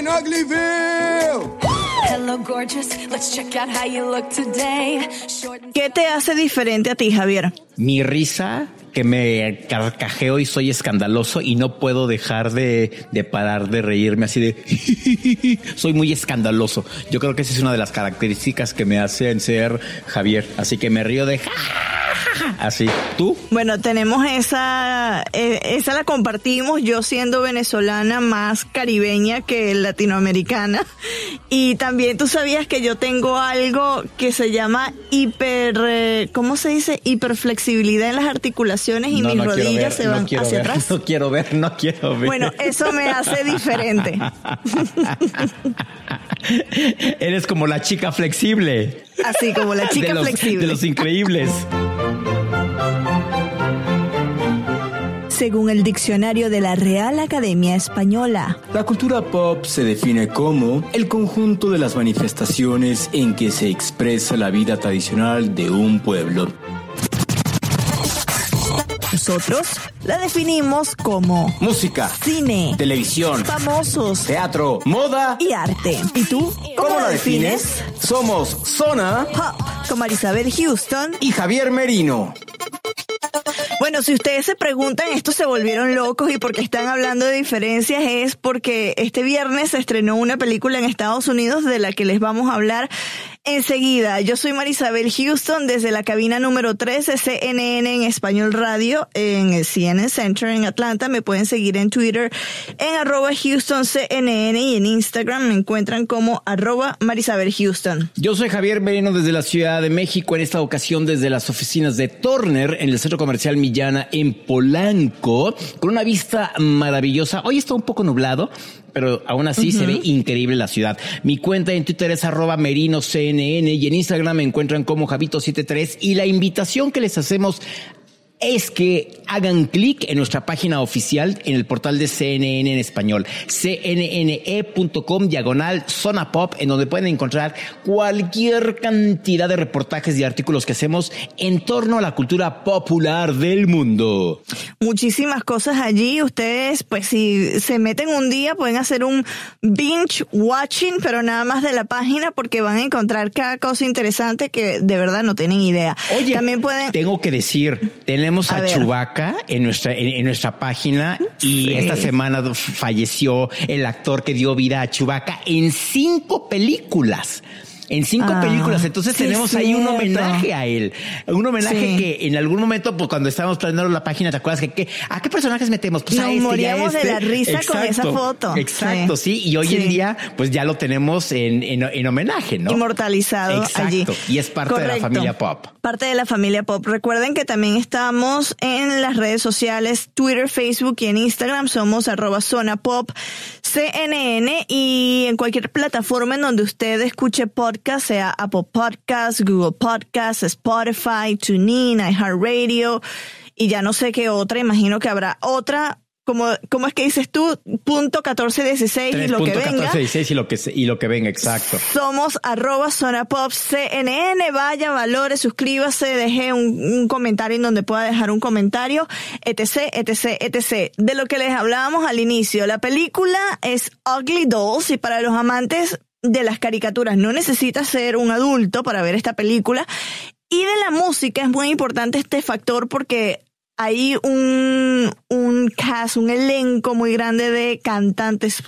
Morning, Uglyville. Hello, gorgeous. Let's check out how you look today. ¿Qué te hace diferente a ti, Javier? Mi risa, que me carcajeo y soy escandaloso y no puedo dejar de, de parar de reírme así de... soy muy escandaloso. Yo creo que esa es una de las características que me hacen ser Javier. Así que me río de... Así. ¿Tú? Bueno, tenemos esa, eh, esa la compartimos, yo siendo venezolana más caribeña que latinoamericana. Y también tú sabías que yo tengo algo que se llama hiper, eh, ¿cómo se dice? Hiperflexibilidad en las articulaciones y No, mis no rodillas ver, se no van quiero hacia ver, atrás. No quiero ver, no quiero ver. Bueno, eso me hace diferente. Eres como la chica flexible. Así como la chica de los, flexible. De los increíbles. Según el diccionario de la Real Academia Española. La cultura pop se define como el conjunto de las manifestaciones en que se expresa la vida tradicional de un pueblo. Nosotros la definimos como Música, cine, televisión, famosos teatro, moda. y arte. ¿Y tú? ¿Cómo la defines? Somos Zona Hop, con Marisabel Houston. y Javier Merino. Bueno, si ustedes se preguntan, estos se volvieron locos y por qué están hablando de diferencias es porque este viernes se estrenó una película en Estados Unidos de la que les vamos a hablar enseguida. Yo soy Marisabel Houston desde la cabina número 13 CNN en Español Radio en el CNN Center en Atlanta. Me pueden seguir en Twitter en arroba Houston y en Instagram me encuentran como arroba Marisabel Houston. Yo soy Javier Merino desde la Ciudad de México, en esta ocasión desde las oficinas de Turner en el Centro Comercial Millana en Polanco, con una vista maravillosa. Hoy está un poco nublado, pero aún así se ve increíble la ciudad. Mi cuenta en Twitter es arroba merinoCNN y en Instagram me encuentran como Javito73 y la invitación que les hacemos es que hagan clic en nuestra página oficial en el portal de CNN en español, cnne.com diagonal zona pop, en donde pueden encontrar cualquier cantidad de reportajes y artículos que hacemos en torno a la cultura popular del mundo. muchísimas cosas allí. Ustedes, pues si se meten un día, pueden hacer un binge watching, pero nada más de la página porque van a encontrar cada cosa interesante que de verdad no tienen idea. Oye, también pueden... tengo que decir, tenemos A a. Chubaca en nuestra, en, en nuestra página y Sí. esta semana falleció el actor que dio vida a Chubaca en cinco películas. En cinco Ah, películas. Entonces sí tenemos ahí un homenaje a él. Un homenaje Sí. que en algún momento, pues cuando estábamos planeando la página, ¿te acuerdas que, que- a qué personajes metemos? Pues a Nos este y a moríamos de este. la risa con esa foto. Exacto, sí. Y hoy en día, pues ya lo tenemos en, en, en homenaje, ¿no? Inmortalizado Exacto. allí. Y es parte de la familia pop. Parte de la familia pop. Recuerden que también estamos en las redes sociales, Twitter, Facebook y en Instagram. Somos arroba zona pop CNN y en cualquier plataforma en donde usted escuche podcast, sea Apple Podcasts, Google Podcasts, Spotify, TuneIn, iHeartRadio y ya no sé qué otra. Imagino que habrá otra. Como, ¿Cómo es que dices tú? Punto 1416 y lo que venga. 3.1416 y lo que y lo que venga, exacto. Somos arroba zona pop CNN. Vaya, valore, suscríbase, deje un, un comentario en donde pueda dejar un comentario, etc, etc, etc. De lo que les hablábamos al inicio. La película es Ugly Dolls y para los amantes de las caricaturas no necesita ser un adulto para ver esta película. Y de la música es muy importante este factor porque hay un, un cast, un elenco muy grande de cantantes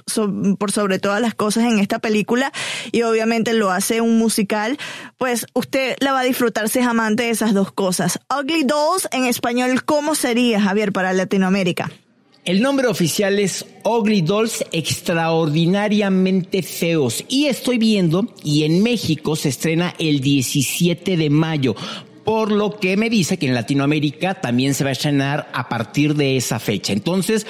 por sobre todas las cosas en esta película y obviamente lo hace un musical, pues usted la va a disfrutar si es amante de esas dos cosas. Ugly Dolls en español, ¿cómo sería, Javier, para Latinoamérica? El nombre oficial es Ugly Dolls Extraordinariamente Feos. Y estoy viendo, y en México se estrena el 17 de mayo. Por lo que me dice que en Latinoamérica también se va a estrenar a partir de esa fecha. Entonces,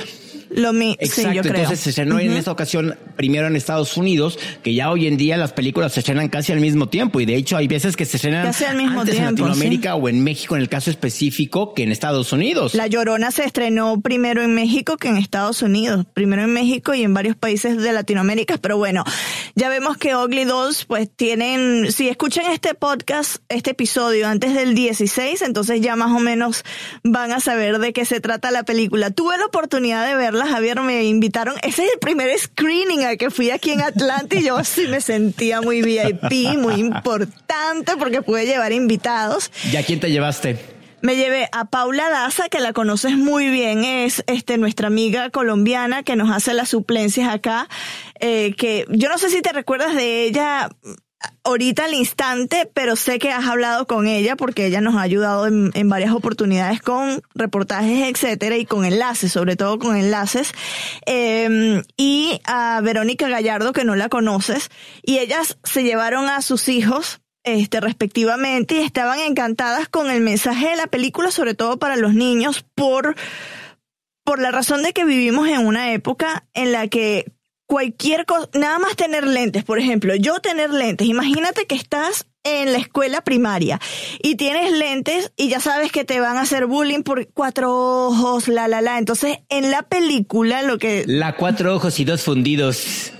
lo mismo. Exacto, entonces se estrenó en esta ocasión primero en Estados Unidos, que ya hoy en día las películas se estrenan casi al mismo tiempo y de hecho hay veces que se estrenan casi al mismo antes tiempo, en Latinoamérica o en México en el caso específico que en Estados Unidos. La Llorona se estrenó primero en México que en Estados Unidos, primero en México y en varios países de Latinoamérica, pero bueno, ya vemos que Ugly Dolls pues tienen, si escuchan este podcast, este episodio antes del 16, entonces ya más o menos van a saber de qué se trata la película. Tuve la oportunidad de verla Javier, me invitaron. Ese es el primer screening al que fui aquí en Atlanta y yo sí me sentía muy VIP, muy importante porque pude llevar invitados. ¿Y a quién te llevaste? Me llevé a Paula Daza, que la conoces muy bien, es este nuestra amiga colombiana que nos hace las suplencias acá, eh, que yo no sé si te recuerdas de ella, ahorita al instante, pero sé que has hablado con ella porque ella nos ha ayudado en, varias oportunidades con reportajes, etcétera, y con enlaces, sobre todo con enlaces. Em, y a Verónica Gallardo, que no la conoces, y ellas se llevaron a sus hijos este, respectivamente, y estaban encantadas con el mensaje de la película, sobre todo para los niños, por, por la razón de que vivimos en una época en la que cualquier cosa, nada más tener lentes, por ejemplo, yo tener lentes, imagínate que estás en la escuela primaria y tienes lentes y ya sabes que te van a hacer bullying por cuatro ojos, la, la, la. Entonces, en la película lo que... La cuatro ojos y dos fundidos.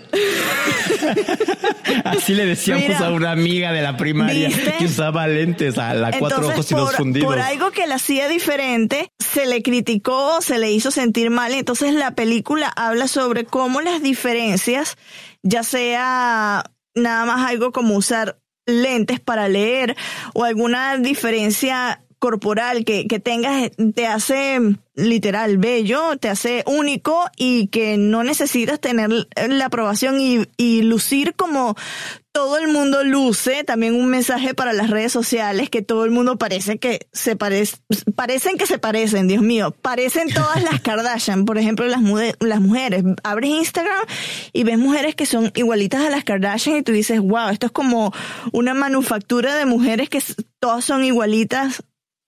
Así le decíamos a una amiga de la primaria que usaba lentes a la cuatro ojos y dos fundidos. Por algo que la hacía diferente, se le criticó, se le hizo sentir mal. Entonces la película habla sobre cómo las diferencias, ya sea nada más algo como usar lentes para leer o alguna diferencia corporal que, que tengas te hace literal bello, te hace único y que no necesitas tener la aprobación y, y lucir como todo el mundo luce, también un mensaje para las redes sociales, que todo el mundo parece que se parece, parecen que se parecen, Dios mío, parecen todas las Kardashian, por ejemplo, las, las mujeres, abres Instagram y ves mujeres que son igualitas a las Kardashian y tú dices, wow, esto es como una manufactura de mujeres que todas son igualitas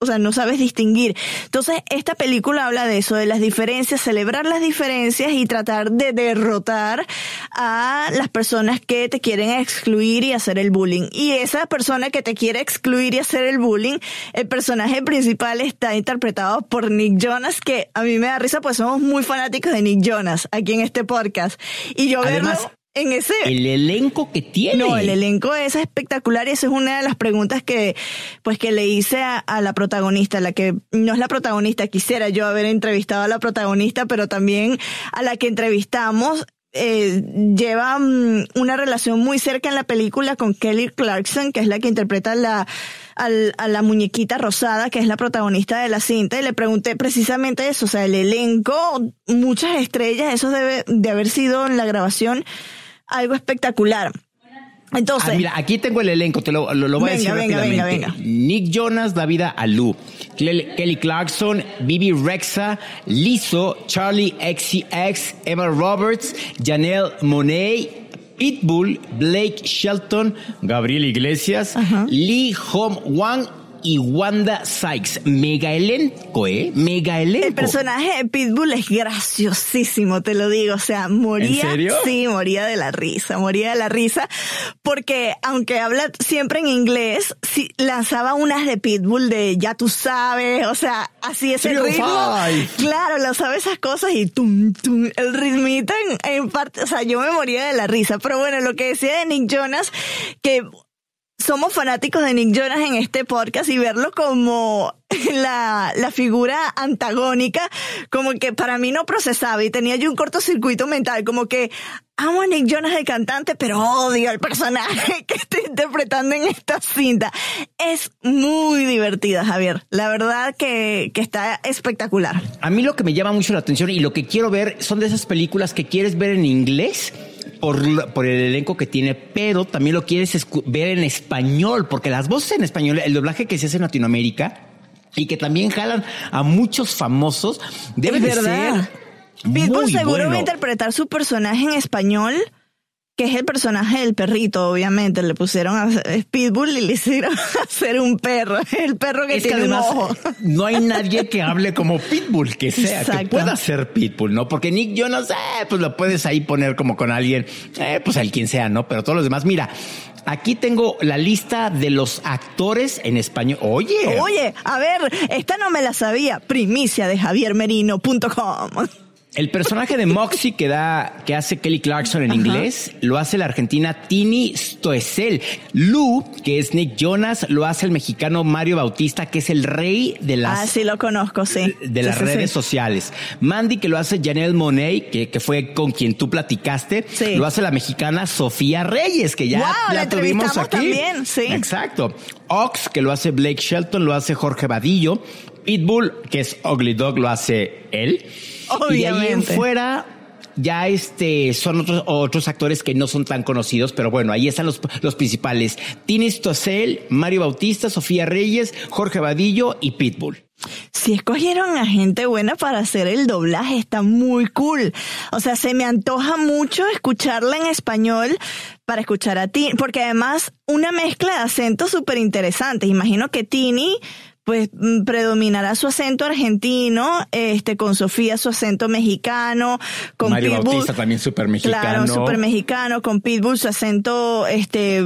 o sea, no sabes distinguir. Entonces, esta película habla de eso, de las diferencias, celebrar las diferencias y tratar de derrotar a las personas que te quieren excluir y hacer el bullying. Y esa persona que te quiere excluir y hacer el bullying, el personaje principal está interpretado por Nick Jonas, que a mí me da risa, pues somos muy fanáticos de Nick Jonas aquí en este podcast. Y yo Además, en ese el elenco que tiene. No, el elenco es espectacular y esa es una de las preguntas que pues que le hice a, la protagonista, la que no es la protagonista, quisiera yo haber entrevistado a la protagonista, pero también a la que entrevistamos eh, lleva mm, una relación muy cerca en la película con Kelly Clarkson, que es la que interpreta la, a la muñequita rosada, que es la protagonista de la cinta, y le pregunté precisamente eso, o sea, el elenco, muchas estrellas, eso debe de haber sido en la grabación algo espectacular. Entonces, ah, mira, aquí tengo el elenco, te lo, lo, voy a decir rápidamente. Nick Jonas, David Alú, Kelly Clarkson, Bibi Rexa, Lizzo, Charlie XCX, Emma Roberts, Janelle Monet, Pitbull, Blake Shelton, Gabriel Iglesias, Lee Hom Wang y Wanda Sykes. Mega elenco, ¿eh? Mega elenco. El personaje de Pitbull es graciosísimo, te lo digo. O sea, moría. ¿En serio? Sí, moría de la risa, moría de la risa. Porque aunque habla siempre en inglés, sí, lanzaba unas de Pitbull de ya tú sabes, o sea, así es el ritmo. Claro, lo sabe esas cosas y tum, tum, el ritmito en, en parte, o sea, yo me moría de la risa. Pero bueno, lo que decía de Nick Jonas, que somos fanáticos de Nick Jonas en este podcast y verlo como la, la figura antagónica, como que para mí no procesaba y tenía yo un cortocircuito mental, como que amo a Nick Jonas el cantante, pero odio al personaje que está interpretando en esta cinta. Es muy divertida, Javier. La verdad que, que está espectacular. A mí lo que me llama mucho la atención y lo que quiero ver son de esas películas que quieres ver en inglés por, por, el elenco que tiene, pero también lo quieres ver en español, porque las voces en español, el doblaje que se hace en Latinoamérica y que también jalan a muchos famosos, debe de ser. Pitbull seguro bueno. va a interpretar su personaje en español que es el personaje del perrito, obviamente. Le pusieron a Pitbull y le hicieron hacer un perro. El perro que es tiene que además, un ojo. No hay nadie que hable como Pitbull, que sea, Exacto. que pueda ser Pitbull, ¿no? Porque Nick Jonas, eh, pues lo puedes ahí poner como con alguien, eh, pues al quien sea, ¿no? Pero todos los demás, mira, aquí tengo la lista de los actores en español. Oye. Oye, a ver, esta no me la sabía. Primicia de javiermerino.com. El personaje de Moxie que da, que hace Kelly Clarkson en inglés, lo hace la argentina Tini Stoessel. Lou, que es Nick Jonas, lo hace el mexicano Mario Bautista, que es el rey de las, Ah, sí, lo conozco, sí. de las sí, redes sí. sociales. Mandy, que lo hace Janelle Monet, que, que fue con quien tú platicaste, Sí. lo hace la mexicana Sofía Reyes, que ya la la tuvimos aquí. también, sí. Exacto. Ox, que lo hace Blake Shelton, lo hace Jorge Vadillo. Pitbull, que es Ugly Dog, lo hace él. Y de ahí en fuera, ya este, son otros, otros actores que no son tan conocidos, pero bueno, ahí están los, los principales. Tini Stossel, Mario Bautista, Sofía Reyes, Jorge Vadillo y Pitbull. Si escogieron a gente buena para hacer el doblaje, está muy cool. O sea, se me antoja mucho escucharla en español para escuchar a Tini, porque además una mezcla de acentos súper interesantes. Imagino que Tini pues mm, predominará su acento argentino, este, con Sofía su acento mexicano, con Mario Pitbull- Bautista también súper mexicano. Claro, súper mexicano, con Pitbull su acento este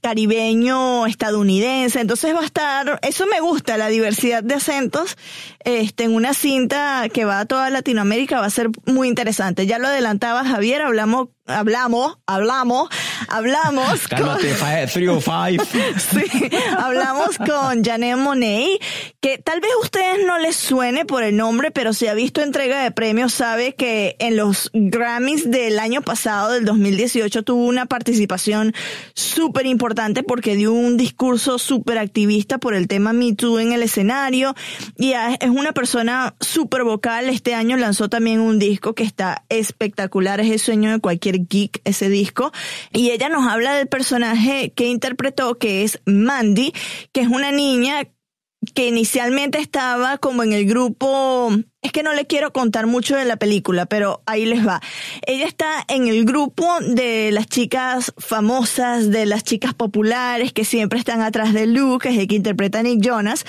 caribeño, estadounidense. Entonces va a estar, eso me gusta, la diversidad de acentos, este, en una cinta que va a toda Latinoamérica va a ser muy interesante. Ya lo adelantaba Javier, hablamos, hablamos, hablamos, hablamos Cálmate, fi- three oh five. Sí, hablamos con Janet Monet, que tal vez a ustedes no les suene por el nombre, pero si ha visto entrega de premios sabe que en los Grammys del año pasado, del 2018, tuvo una participación súper importante porque dio un discurso súper activista por el tema Me Too en el escenario y es una persona súper vocal. Este año lanzó también un disco que está espectacular, es el sueño de cualquier geek ese disco. Y ella nos habla del personaje que interpretó, que es Mandy, que es una niña que inicialmente estaba como en el grupo, es que no le quiero contar mucho de la película, pero ahí les va. Ella está en el grupo de las chicas famosas, de las chicas populares que siempre están atrás de Luke, que es el que interpreta a Nick Jonas,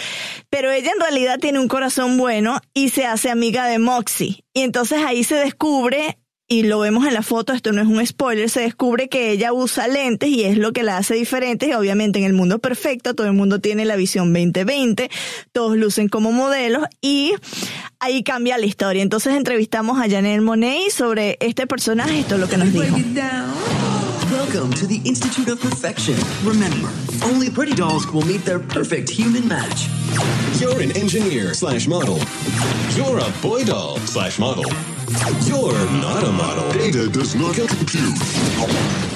pero ella en realidad tiene un corazón bueno y se hace amiga de Moxie. Y entonces ahí se descubre y lo vemos en la foto, esto no es un spoiler, se descubre que ella usa lentes y es lo que la hace diferente y obviamente en el mundo perfecto todo el mundo tiene la visión 2020, todos lucen como modelos y ahí cambia la historia. Entonces entrevistamos a Janelle Monet sobre este personaje, esto es lo que nos dijo. Welcome to the Institute of Perfection. Remember, only pretty dolls will meet their perfect human match. You're an engineer slash model. You're a boy doll slash model. You're not a model. Data does not compute.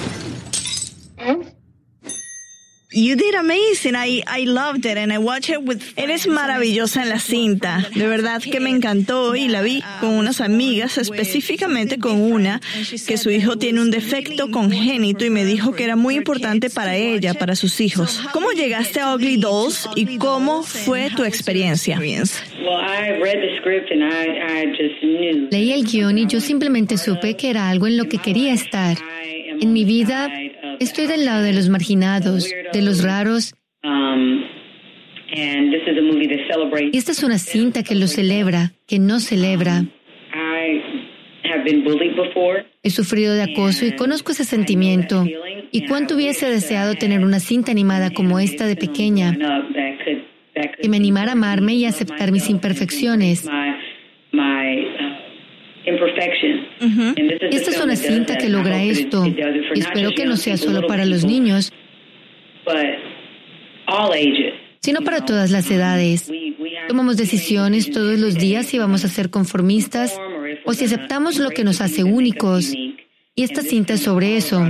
You did amazing. I, I loved it and I watched it with Eres maravillosa en la cinta. De verdad que me encantó y la vi con unas amigas, específicamente con una que su hijo tiene un defecto congénito y me dijo que era muy importante para ella, para sus hijos. ¿Cómo llegaste a Ugly Dolls y cómo fue tu experiencia? Leí el guion y yo simplemente supe que era algo en lo que quería estar. En mi vida estoy del lado de los marginados, de los raros, Um, y esta es una cinta que lo celebra, que no celebra. Before. He sufrido de acoso y conozco ese sentimiento. Y cuánto hubiese deseado tener una cinta animada como esta de pequeña, que me animara a amarme y aceptar mis imperfecciones. Uh, Esta es una cinta que logra esto. espero que no sea solo para los niños, sino para todas las edades. Tomamos decisiones todos los días si vamos a ser conformistas o si aceptamos lo que nos hace únicos. Y esta cinta es sobre eso,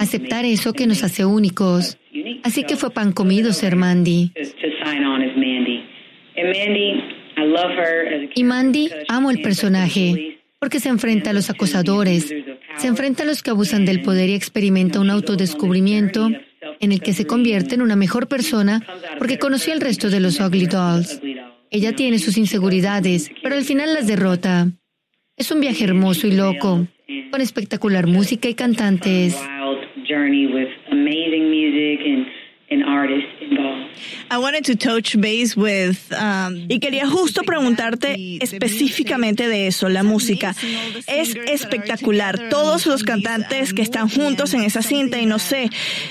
aceptar eso que nos hace únicos. Así que fue pan comido ser Mandy. Y Mandy, amo el personaje, porque se enfrenta a los acosadores, se enfrenta a los que abusan del poder y experimenta un autodescubrimiento en el que se convierte en una mejor persona porque conoció al resto de los Ugly Dolls. Ella tiene sus inseguridades, pero al final las derrota. Es un viaje hermoso y loco, con espectacular música y cantantes. I wanted to touch base with, um, y quería justo preguntarte específicamente de eso, la música. Es espectacular. Todos los cantantes que están juntos en esa cinta y no sé,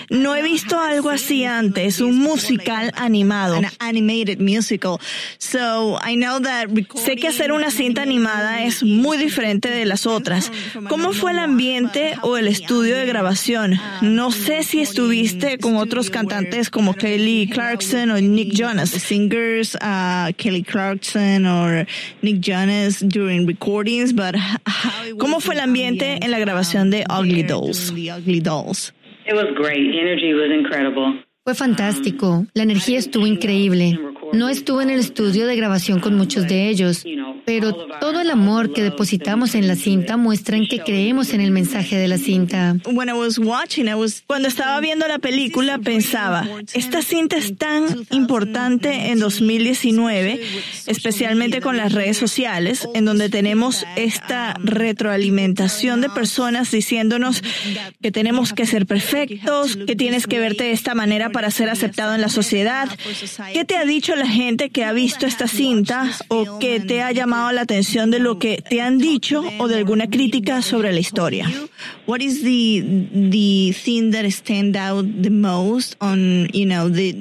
no he visto algo así antes, un musical animado. An animated musical. So I know that sé que hacer una cinta animada es muy diferente de las otras. ¿Cómo fue el ambiente o el estudio de grabación? No sé si estuviste con otros cantantes como Kelly Clarkson o Nick Jonas, singers uh, Kelly Clarkson or Nick Jonas during recordings, but ¿cómo fue el ambiente en la grabación de Ugly Dolls? Ugly Dolls. It was great. Energy was incredible. Fue fantástico. La energía estuvo increíble. No estuve en el estudio de grabación con muchos de ellos, pero todo el amor que depositamos en la cinta muestra en que creemos en el mensaje de la cinta. Cuando estaba viendo la película pensaba, esta cinta es tan importante en 2019, especialmente con las redes sociales, en donde tenemos esta retroalimentación de personas diciéndonos que tenemos que ser perfectos, que tienes que verte de esta manera para ser aceptado en la sociedad. ¿Qué te ha dicho la gente que ha visto esta cinta o que te ha llamado la atención de lo que te han dicho o de alguna crítica sobre la historia? What is the the thing that stand out the most on you know the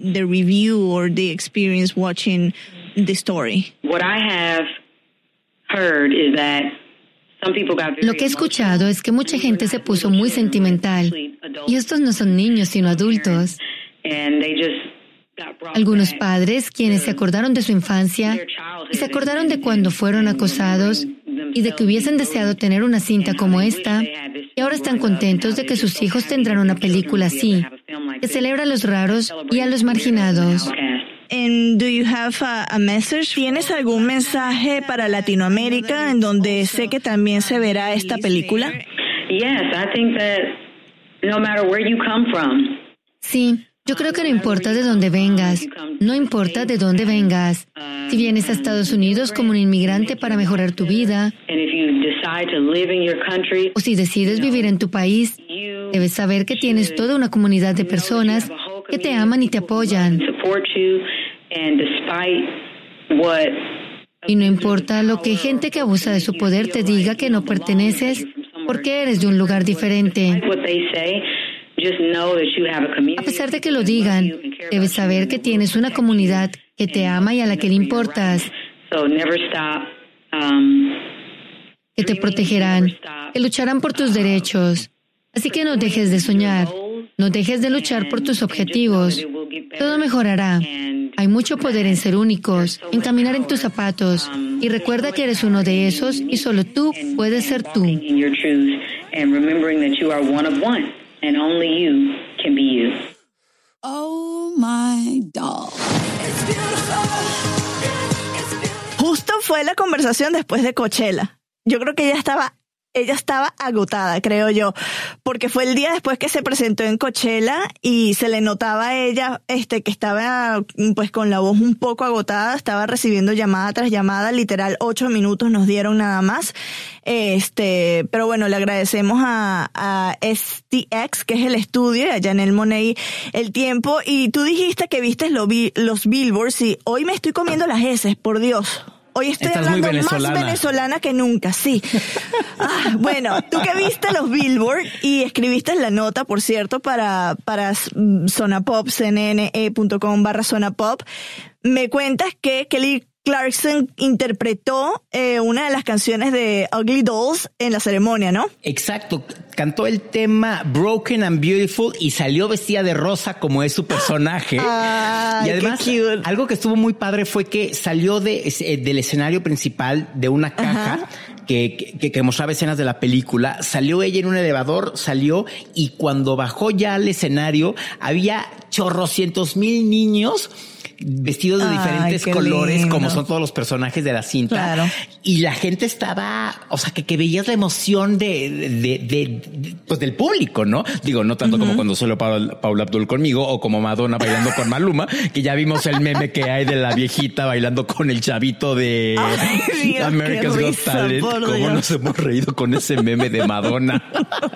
the review or the experience watching the story? What I have heard is that lo que he escuchado es que mucha gente se puso muy sentimental. Y estos no son niños, sino adultos. Algunos padres, quienes se acordaron de su infancia y se acordaron de cuando fueron acosados y de que hubiesen deseado tener una cinta como esta, y ahora están contentos de que sus hijos tendrán una película así, que celebra a los raros y a los marginados. ¿Tienes algún mensaje para Latinoamérica en donde sé que también se verá esta película? Sí, yo creo que no importa de dónde vengas, no importa de dónde vengas. Si vienes a Estados Unidos como un inmigrante para mejorar tu vida, o si decides vivir en tu país, debes saber que tienes toda una comunidad de personas que te aman y te apoyan. Y no importa lo que gente que abusa de su poder te diga que no perteneces, porque eres de un lugar diferente. A pesar de que lo digan, debes saber que tienes una comunidad que te ama y a la que le importas. Um, que te protegerán, que lucharán por tus derechos. Así que no dejes de soñar, no dejes de luchar por tus objetivos. Todo mejorará. Hay mucho poder en ser únicos, en caminar en tus zapatos. Y recuerda que eres uno de esos y solo tú puedes ser tú and only you can be you. Oh my doll. Justo fue la conversación después de Coachella. Yo creo que ella estaba ella estaba agotada, creo yo, porque fue el día después que se presentó en Coachella y se le notaba a ella este que estaba pues con la voz un poco agotada, estaba recibiendo llamada tras llamada, literal ocho minutos nos dieron nada más. Este, pero bueno, le agradecemos a, a STX, que es el estudio, a Janelle Monet el tiempo. Y tú dijiste que viste los, los billboards y hoy me estoy comiendo las heces, por Dios. Hoy estoy hablando más venezolana que nunca, sí. Ah, bueno, tú que viste los Billboard y escribiste la nota, por cierto, para, para Zona Pop, cnne.com barra Zona Pop, me cuentas que Kelly Clarkson interpretó eh, una de las canciones de Ugly Dolls en la ceremonia, ¿no? Exacto, cantó el tema Broken and Beautiful y salió vestida de rosa como es su personaje. Ay, y además, algo que estuvo muy padre fue que salió de, eh, del escenario principal de una caja. Que, que, que mostraba escenas de la película, salió ella en un elevador, salió y cuando bajó ya al escenario había chorrocientos mil niños vestidos de Ay, diferentes colores, lindo. como son todos los personajes de la cinta. Claro. Y la gente estaba, o sea, que, que veías la emoción de, de, de- de- pues del público, ¿no? Digo, no tanto como cuando solo Paula, Paula Abdul conmigo o como Madonna bailando con Maluma, que ya vimos el meme que hay de la viejita bailando con el chavito de Ay, Dios, America's Got Talent. Cómo Dios. nos hemos reído con ese meme de Madonna.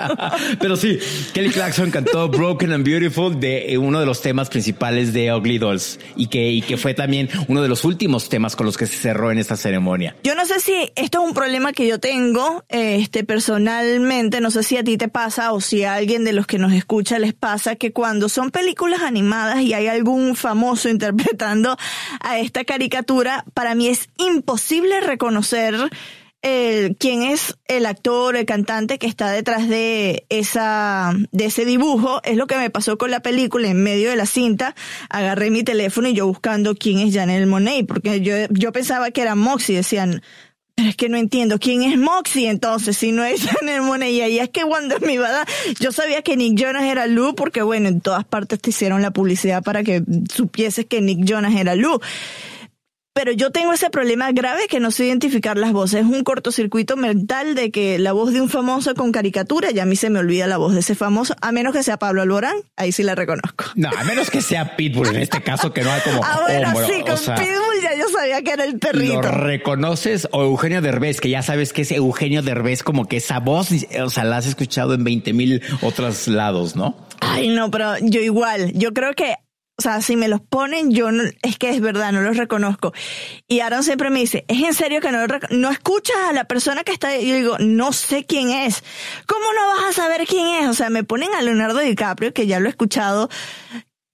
Pero sí, Kelly Clarkson cantó Broken and Beautiful de eh, uno de los temas principales de Ugly Dolls y que, y que fue también uno de los últimos temas con los que se cerró en esta ceremonia. Yo no sé si esto es un problema que yo tengo, este, personalmente, no sé si a ti te pasa o si a alguien de los que nos escucha les pasa que cuando son películas animadas y hay algún famoso interpretando a esta caricatura, para mí es imposible reconocer el, quién es el actor, el cantante que está detrás de esa, de ese dibujo. Es lo que me pasó con la película en medio de la cinta. Agarré mi teléfono y yo buscando quién es Janelle Monet, porque yo, yo pensaba que era Moxie, decían, pero es que no entiendo quién es Moxie entonces, si no es Janelle Monet. Y ahí es que cuando me iba a dar, yo sabía que Nick Jonas era Lou, porque bueno, en todas partes te hicieron la publicidad para que supieses que Nick Jonas era Lou. Pero yo tengo ese problema grave que no sé identificar las voces. Es un cortocircuito mental de que la voz de un famoso con caricatura, ya a mí se me olvida la voz de ese famoso, a menos que sea Pablo Alborán, ahí sí la reconozco. No, a menos que sea Pitbull en este caso, que no hay como Ah, bueno, hombro, sí, o con sea, Pitbull ya yo sabía que era el Lo perrito. reconoces o Eugenio Derbez, que ya sabes que es Eugenio Derbez, como que esa voz, o sea, la has escuchado en 20 mil otros lados, ¿no? Ay, no, pero yo igual, yo creo que, o sea, si me los ponen, yo no, es que es verdad, no los reconozco. Y Aaron siempre me dice, ¿es en serio que no, no escuchas a la persona que está ahí? Y yo digo, no sé quién es. ¿Cómo no vas a saber quién es? O sea, me ponen a Leonardo DiCaprio, que ya lo he escuchado,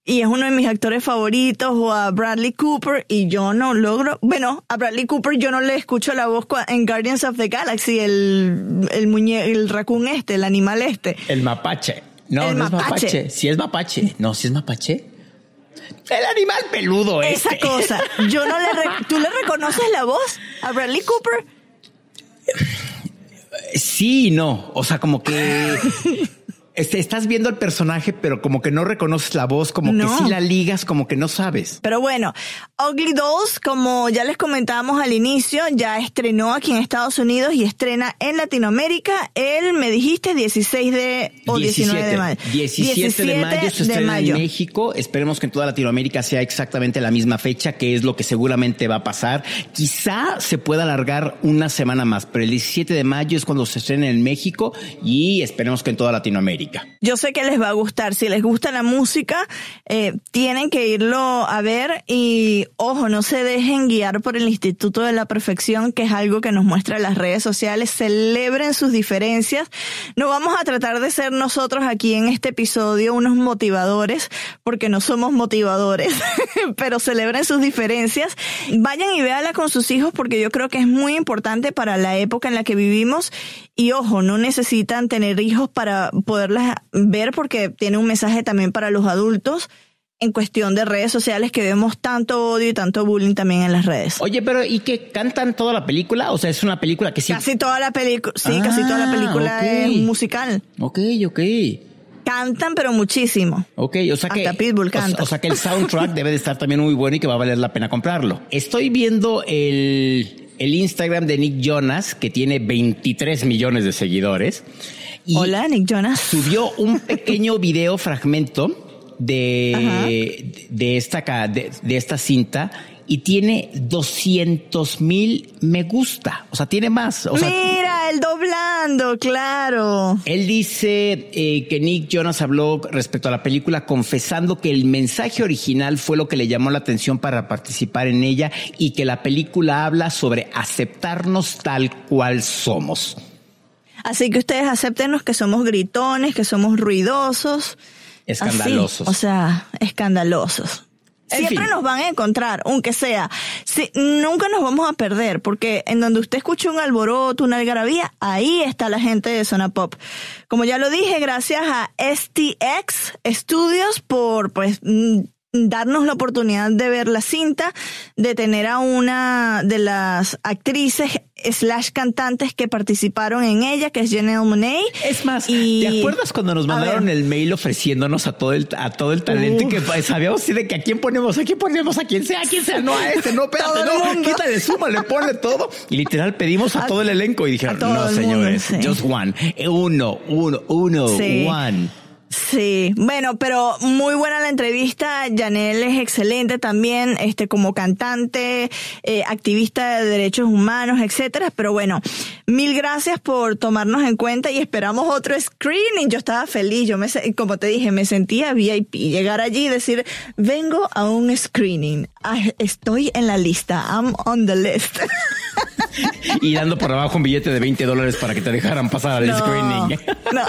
y es uno de mis actores favoritos, o a Bradley Cooper, y yo no logro, bueno, a Bradley Cooper yo no le escucho la voz en Guardians of the Galaxy, el, el muñe, el raccoon este, el animal este. El mapache. No, El no es mapache. mapache. Si es mapache. No, si es mapache. El animal peludo Esa este. cosa. Yo no le re- ¿Tú le reconoces la voz a Bradley Cooper? Sí y no. O sea, como que este, estás viendo el personaje, pero como que no reconoces la voz, como No. que sí la ligas, como que no sabes. Pero bueno, Ugly Dolls, como ya les comentábamos al inicio, ya estrenó aquí en Estados Unidos y estrena en Latinoamérica el, me dijiste, 16 de o 19 de mayo. 17 de mayo se estrena mayo. en México. Esperemos que en toda Latinoamérica sea exactamente la misma fecha, que es lo que seguramente va a pasar. Quizá se pueda alargar una semana más, pero el 17 de mayo es cuando se estrena en México y esperemos que en toda Latinoamérica. Yo sé que les va a gustar. Si les gusta la música, eh, tienen que irlo a ver y, ojo, no se dejen guiar por el Instituto de la Perfección, que es algo que nos muestra las redes sociales. Celebren sus diferencias. No vamos a tratar de ser nosotros aquí en este episodio unos motivadores, porque no somos motivadores, pero celebren sus diferencias. Vayan y véanla con sus hijos, porque yo creo que es muy importante para la época en la que vivimos. Y ojo, no necesitan tener hijos para poderlas ver porque tiene un mensaje también para los adultos en cuestión de redes sociales que vemos tanto odio y tanto bullying también en las redes. Oye, pero ¿y que cantan toda la película? O sea, es una película que sí. Casi toda la película, sí, casi toda la Ah, película es musical. Ok, ok. Cantan, pero muchísimo. Ok, o sea que. Hasta Pitbull o- canta. O, sea que el soundtrack debe de estar también muy bueno y que va a valer la pena comprarlo. Estoy viendo el, el Instagram de Nick Jonas, que tiene 23 millones de seguidores. Y Hola, Nick Jonas. Subió un pequeño video fragmento de, de, esta, de, de esta cinta y tiene 200 mil me gusta. O sea, tiene más. O sea, Mira, el doblando, claro. él dice eh, que Nick Jonas habló respecto a la película confesando que el mensaje original fue lo que le llamó la atención para participar en ella y que la película habla sobre aceptarnos tal cual somos. Así que ustedes acéptenos que somos gritones, que somos ruidosos. Escandalosos. Así, o sea, escandalosos. Siempre nos van a encontrar, aunque sea. Si, nunca nos vamos a perder, porque en donde usted escuche un alboroto, una algarabía, ahí está la gente de Zona Pop. Como ya lo dije, gracias a STX Studios por pues mm, darnos la oportunidad de ver la cinta, de tener a una de las actrices slash cantantes que participaron en ella, que es Janelle Monáe. Es más, ¿te acuerdas cuando nos mandaron el mail ofreciéndonos a todo el, a todo el talento y que sabíamos así de que a quién ponemos, a quién ponemos, a quién sea, a quién sea, no a este, no, espérate, no, quítale, suma, le pone todo. Y literal pedimos a, todo el elenco y dijeron, no señores, just one, uno, uno, uno, one. Sí, bueno, pero muy buena la entrevista. Janelle es excelente también, este, como cantante, eh, activista de derechos humanos, etcétera. Pero bueno, mil gracias por tomarnos en cuenta y esperamos otro screening. Yo estaba feliz, yo me, como te dije, me sentía VIP. Llegar allí y decir, vengo a un screening. Ah, estoy en la lista. I'm on the list. y dando por abajo un billete de 20 dólares para que te dejaran pasar al screening. No.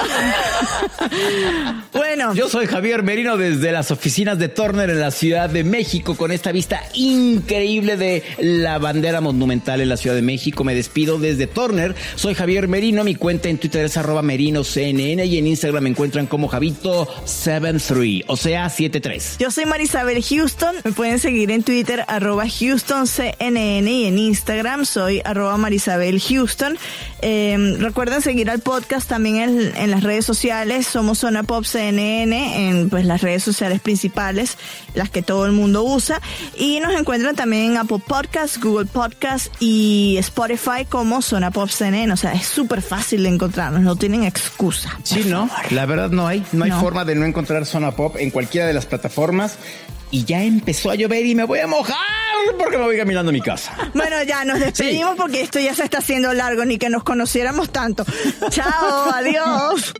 bueno. Yo soy Javier Merino desde las oficinas de Turner en la Ciudad de México con esta vista increíble de la bandera monumental en la Ciudad de México. Me despido desde Turner. Soy Javier Merino. Mi cuenta en Twitter es arroba merinoCNN y en Instagram me encuentran como Javito73, o sea, 73. Yo soy Marisabel Houston. Me pueden seguir en Twitter arroba HoustonCNN y en Instagram soy arroba Marisabel Houston. Em, recuerden seguir al podcast también en, en, las redes sociales. Somos Zona Pop CNN en pues las redes sociales principales, las que todo el mundo usa. Y nos encuentran también en Apple Podcasts, Google Podcasts y Spotify como Zona Pop CNN. O sea, es súper fácil de encontrarnos, no tienen excusa. Sí, no, la verdad no hay. No hay forma de no encontrar Zona Pop en cualquiera de las plataformas y ya empezó a llover y me voy a mojar porque me voy caminando a mi casa. Bueno, ya nos despedimos porque esto ya se está haciendo largo, ni que nos conociéramos tanto. Chao, adiós.